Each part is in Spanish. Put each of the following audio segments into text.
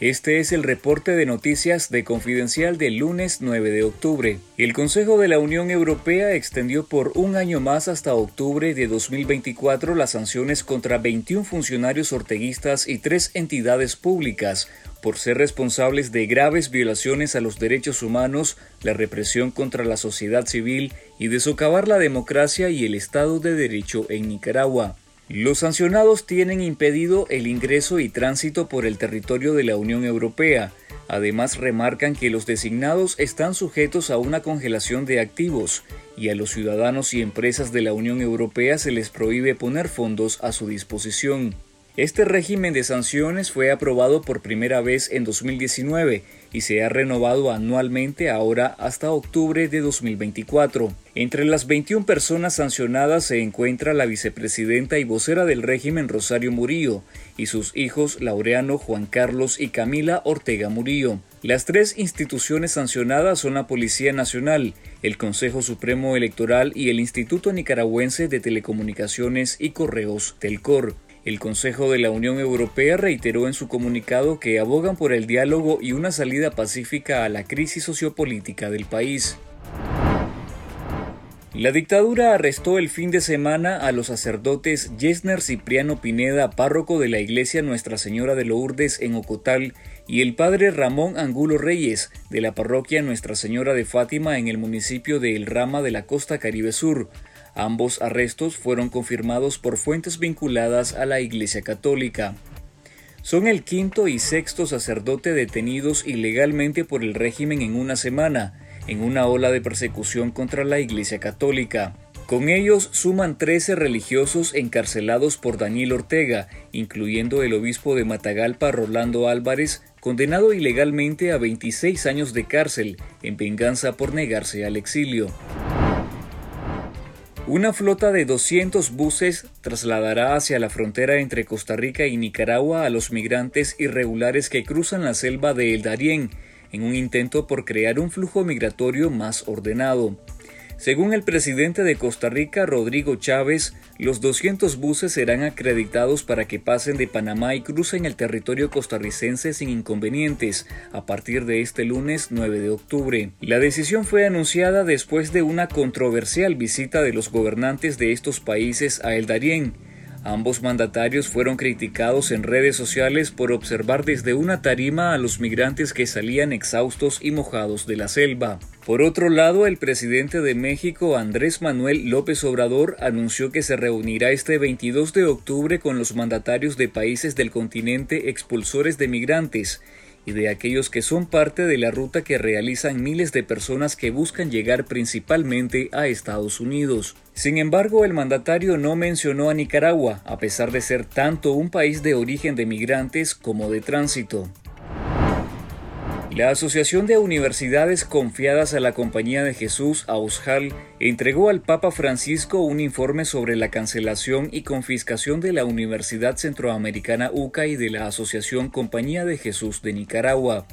Este es el reporte de noticias de Confidencial del lunes 9 de octubre. El Consejo de la Unión Europea extendió por un año más hasta octubre de 2024 las sanciones contra 21 funcionarios orteguistas y tres entidades públicas por ser responsables de graves violaciones a los derechos humanos, la represión contra la sociedad civil y de socavar la democracia y el Estado de Derecho en Nicaragua. Los sancionados tienen impedido el ingreso y tránsito por el territorio de la Unión Europea. Además, remarcan que los designados están sujetos a una congelación de activos y a los ciudadanos y empresas de la Unión Europea se les prohíbe poner fondos a su disposición. Este régimen de sanciones fue aprobado por primera vez en 2019 y se ha renovado anualmente ahora hasta octubre de 2024. Entre las 21 personas sancionadas se encuentra la vicepresidenta y vocera del régimen Rosario Murillo y sus hijos Laureano, Juan Carlos y Camila Ortega Murillo. Las tres instituciones sancionadas son la Policía Nacional, el Consejo Supremo Electoral y el Instituto Nicaragüense de Telecomunicaciones y Correos, Telcor. El Consejo de la Unión Europea reiteró en su comunicado que abogan por el diálogo y una salida pacífica a la crisis sociopolítica del país. La dictadura arrestó el fin de semana a los sacerdotes Yesner Cipriano Pineda, párroco de la iglesia Nuestra Señora de Lourdes en Ocotal, y el padre Ramón Angulo Reyes, de la parroquia Nuestra Señora de Fátima en el municipio de El Rama de la costa Caribe Sur, Ambos arrestos fueron confirmados por fuentes vinculadas a la Iglesia Católica. Son el quinto y sexto sacerdote detenidos ilegalmente por el régimen en una semana, en una ola de persecución contra la Iglesia Católica. Con ellos suman 13 religiosos encarcelados por Daniel Ortega, incluyendo el obispo de Matagalpa Rolando Álvarez, condenado ilegalmente a 26 años de cárcel en venganza por negarse al exilio. Una flota de 200 buses trasladará hacia la frontera entre Costa Rica y Nicaragua a los migrantes irregulares que cruzan la selva de El Darién, en un intento por crear un flujo migratorio más ordenado. Según el presidente de Costa Rica, Rodrigo Chávez, los 200 buses serán acreditados para que pasen de Panamá y crucen el territorio costarricense sin inconvenientes a partir de este lunes 9 de octubre. La decisión fue anunciada después de una controversial visita de los gobernantes de estos países a El Darién, Ambos mandatarios fueron criticados en redes sociales por observar desde una tarima a los migrantes que salían exhaustos y mojados de la selva. Por otro lado, el presidente de México, Andrés Manuel López Obrador, anunció que se reunirá este 22 de octubre con los mandatarios de países del continente expulsores de migrantes y de aquellos que son parte de la ruta que realizan miles de personas que buscan llegar principalmente a Estados Unidos. Sin embargo, el mandatario no mencionó a Nicaragua, a pesar de ser tanto un país de origen de migrantes como de tránsito. La Asociación de Universidades Confiadas a la Compañía de Jesús, AUSJAL, entregó al Papa Francisco un informe sobre la cancelación y confiscación de la Universidad Centroamericana UCA y de la Asociación Compañía de Jesús de Nicaragua.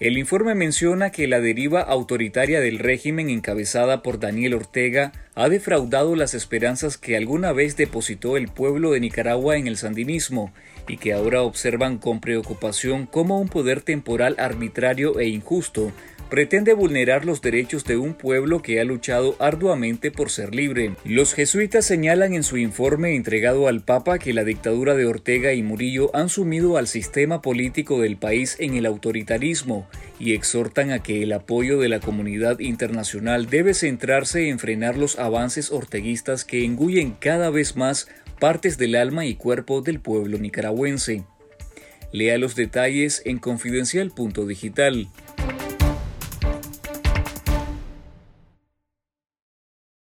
El informe menciona que la deriva autoritaria del régimen encabezada por Daniel Ortega ha defraudado las esperanzas que alguna vez depositó el pueblo de Nicaragua en el sandinismo y que ahora observan con preocupación cómo un poder temporal arbitrario e injusto pretende vulnerar los derechos de un pueblo que ha luchado arduamente por ser libre. Los jesuitas señalan en su informe entregado al Papa que la dictadura de Ortega y Murillo han sumido al sistema político del país en el autoritarismo y exhortan a que el apoyo de la comunidad internacional debe centrarse en frenar los avances orteguistas que engullen cada vez más partes del alma y cuerpo del pueblo nicaragüense. Lea los detalles en confidencial.digital.